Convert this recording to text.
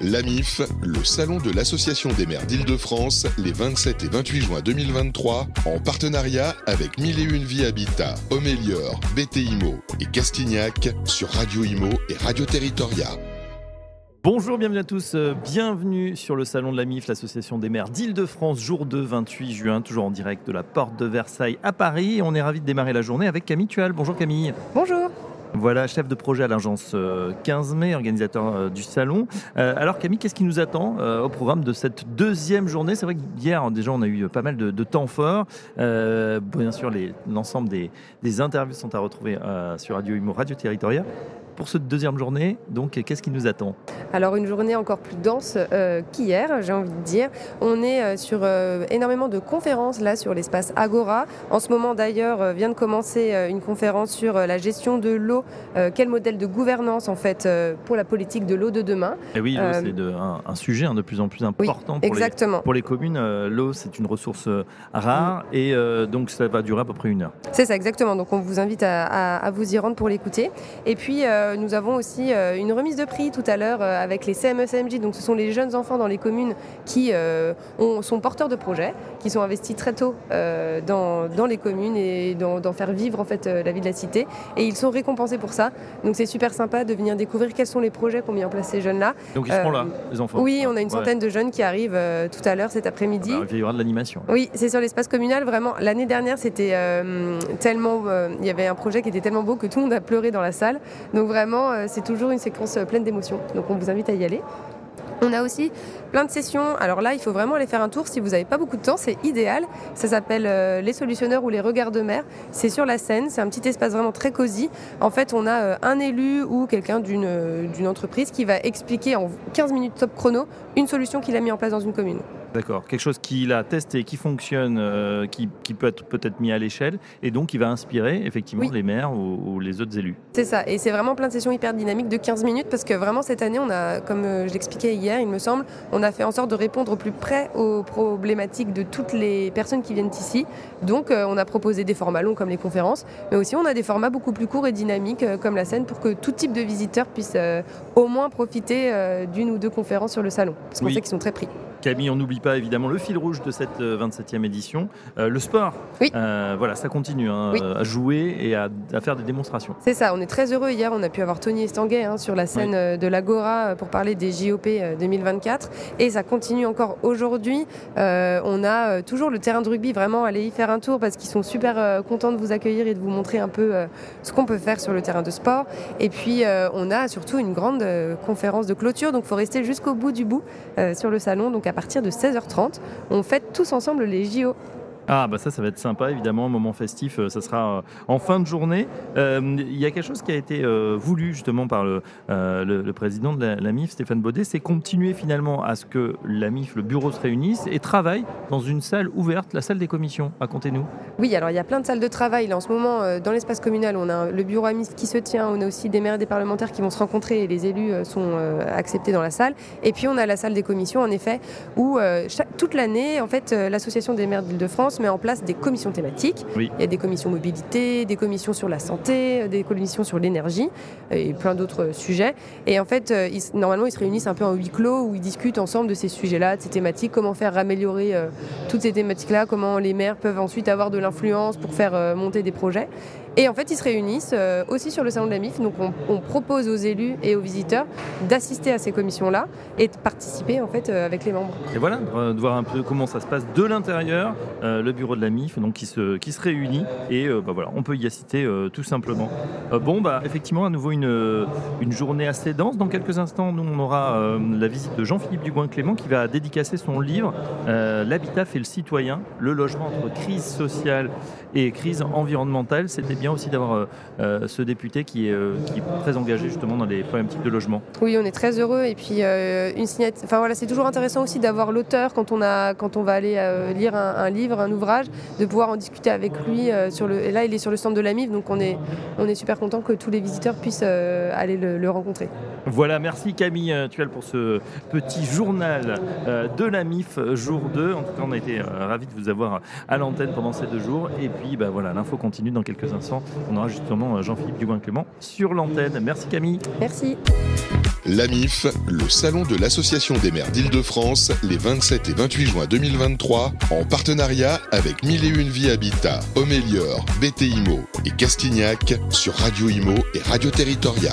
L'AMIF, le salon de l'Association des maires d'Île-de-France, les 27 et 28 juin 2023, en partenariat avec Mille et Une Vie Habitat, Homélior, BTIMO et Castignac sur Radio Imo et Radio Territoria. Bonjour, bienvenue à tous. euh, Bienvenue sur le salon de la MIF, l'association des maires d'Île-de-France, jour 2, 28 juin, toujours en direct de la porte de Versailles à Paris. Et On est ravis de démarrer la journée avec Camille Tual. Bonjour Camille. Bonjour. Voilà, chef de projet à l'agence euh, 15 mai, organisateur euh, du salon. Euh, alors Camille, qu'est-ce qui nous attend euh, au programme de cette deuxième journée? C'est vrai qu'hier, déjà, on a eu pas mal de, temps forts. Euh, bien sûr, l'ensemble des, interviews sont à retrouver euh, sur Radio Imo, Radio Territoria. Pour cette deuxième journée, donc, qu'est-ce qui nous attend? Alors une journée encore plus dense euh, qu'hier, j'ai envie de dire. On est euh, sur euh, énormément de conférences là sur l'espace Agora. En ce moment d'ailleurs vient de commencer une conférence sur la gestion de l'eau, quel modèle de gouvernance en fait pour la politique de l'eau de demain. Et oui, l'eau, Euh, c'est de- un, un sujet hein, de plus en plus important pour, les, Exactement. pour les communes. L'eau, c'est une ressource rare et euh, donc ça va durer à peu près une heure. C'est ça, exactement. Donc on vous invite à, à- à vous y rendre pour l'écouter. Et puis euh, nous avons aussi euh, une remise de prix tout à l'heure euh, avec les CME-CMJ. Donc ce sont les jeunes enfants dans les communes qui euh, ont- sont porteurs de projets, qui sont investis très tôt euh, dans, dans les communes et dans, faire vivre en fait euh, la vie de la cité. Et ils sont récompensés pour ça. Donc c'est super sympa de venir découvrir quels sont les projets qu'ont mis en place ces jeunes-là. Donc ils seront Euh, là, les enfants. Oui, on a une Ouais. centaine de jeunes qui arrivent euh, tout à l'heure cet après-midi. Alors, il y aura de l'animation. Oui, c'est sur l'espace communal. Vraiment, l'année dernière, c'était euh, tellement. euh, il y avait un projet qui était tellement beau que tout le monde a pleuré dans la salle. Donc, vraiment, euh, c'est toujours une séquence euh, pleine d'émotions. Donc, on vous invite à y aller. On a aussi plein de sessions. Alors là, il faut vraiment aller faire un tour. Si vous n'avez pas beaucoup de temps, c'est idéal. Ça s'appelle euh, les solutionneurs ou les regards de mer. C'est sur la scène. C'est un petit espace vraiment très cosy. En fait, on a un élu ou quelqu'un d'une d'une entreprise qui va expliquer en 15 minutes top chrono une solution qu'il a mis en place dans une commune. D'accord. Quelque chose qu'il a testé, qui fonctionne, euh, qui, qui peut être peut-être mis à l'échelle et donc qui va inspirer effectivement Oui. les maires ou, ou les autres élus. C'est ça, et c'est vraiment plein de sessions hyper dynamiques de 15 minutes parce que vraiment cette année, on a, comme euh, je l'expliquais hier, il me semble, on a fait en sorte de répondre au plus près aux problématiques de toutes les personnes qui viennent ici. Donc euh, on a proposé des formats longs comme les conférences, mais aussi on a des formats beaucoup plus courts et dynamiques euh, comme la scène pour que tout type de visiteurs puisse au moins profiter d'une ou deux conférences sur le salon, parce qu'on Oui. sait qu'ils sont très pris. Camille, on n'oublie pas évidemment le fil rouge de cette euh, 27e édition, euh, le sport. Oui. Euh, voilà, ça continue hein, Oui. euh, à jouer et à, à faire des démonstrations. C'est ça, on est très heureux. Hier, on a pu avoir Tony Estanguet hein, sur la scène Oui. euh, de l'Agora euh, pour parler des JOP euh, 2024. Et ça continue encore aujourd'hui. Euh, on a euh, toujours le terrain de rugby. Vraiment, allez y faire un tour parce qu'ils sont super euh, contents de vous accueillir et de vous montrer un peu euh, ce qu'on peut faire sur le terrain de sport. Et puis, euh, on a surtout une grande euh, conférence de clôture. Donc, il faut rester jusqu'au bout du bout euh, sur le salon. Donc, à partir de 16h30, on fête tous ensemble les JO. Ah bah ça, ça va être sympa évidemment, un moment festif, euh, ça sera euh, en fin de journée. Euh, Il y a quelque chose qui a été voulu justement par le, président de la, MIF, Stéphane Baudet, c'est continuer finalement à ce que la MIF, le bureau se réunisse et travaille dans une salle ouverte, la salle des commissions. Racontez-nous. Oui, alors il y a plein de salles de travail. En ce moment, dans l'espace communal, on a le bureau AMIS qui se tient. On a aussi des maires des parlementaires qui vont se rencontrer et les élus sont acceptés dans la salle. Et puis, on a la salle des commissions, en effet, où toute l'année, en fait, l'Association des maires d'Île-de-France met en place des commissions thématiques. Oui. Il y a des commissions mobilité, des commissions sur la santé, des commissions sur l'énergie et plein d'autres sujets. Et en fait, euh, ils- normalement, ils se réunissent un peu en huis clos où ils discutent ensemble de ces sujets-là, de ces thématiques, comment faire améliorer euh, toutes ces thématiques-là, comment les maires peuvent ensuite avoir de l'influence pour faire euh, monter des projets. Et en fait, ils se réunissent euh, aussi sur le salon de la MIF. Donc, on, propose aux élus et aux visiteurs d'assister à ces commissions-là et de participer en fait euh, avec les membres. Et voilà, de de voir un peu comment ça se passe de l'intérieur, euh, le bureau de la MIF, donc qui se, qui se réunit et euh, bah, voilà, on peut y assister euh, tout simplement. Euh, bon, bah effectivement, à nouveau une, euh, une journée assez dense. Dans quelques instants, nous on aura euh, la visite de Jean-Philippe Dugoin-Clément qui va dédicacer son livre euh, L'habitat fait le citoyen, le logement entre crise sociale et crise environnementale. C'était bien aussi d'avoir euh, euh, ce député qui est, euh, qui est très engagé justement dans les problématiques de logement. Oui, on est très heureux et puis une signature. Enfin voilà, c'est toujours intéressant aussi d'avoir l'auteur quand on a quand on va aller lire un, livre, un ouvrage, de pouvoir en discuter avec lui sur le. Et là, il est sur le stand de la MIF, donc on est on est super content que tous les visiteurs puissent aller le- le rencontrer. Voilà, merci Camille euh, Tuel pour ce petit journal euh, de la MIF jour 2. En tout cas, on a été euh, ravis de vous avoir à l'antenne pendant ces deux jours. Et puis, bah, voilà, l'info continue dans quelques instants. On aura justement Jean-Philippe Dubin-Clément sur l'antenne. Merci Camille. Merci. La MIF, le salon de l'Association des maires d'Île-de-France, les 27 et 28 juin 2023, en partenariat avec 1001 Vie Habitat, Homélior, BT Imo et Castignac sur Radio Imo et Radio Territoria.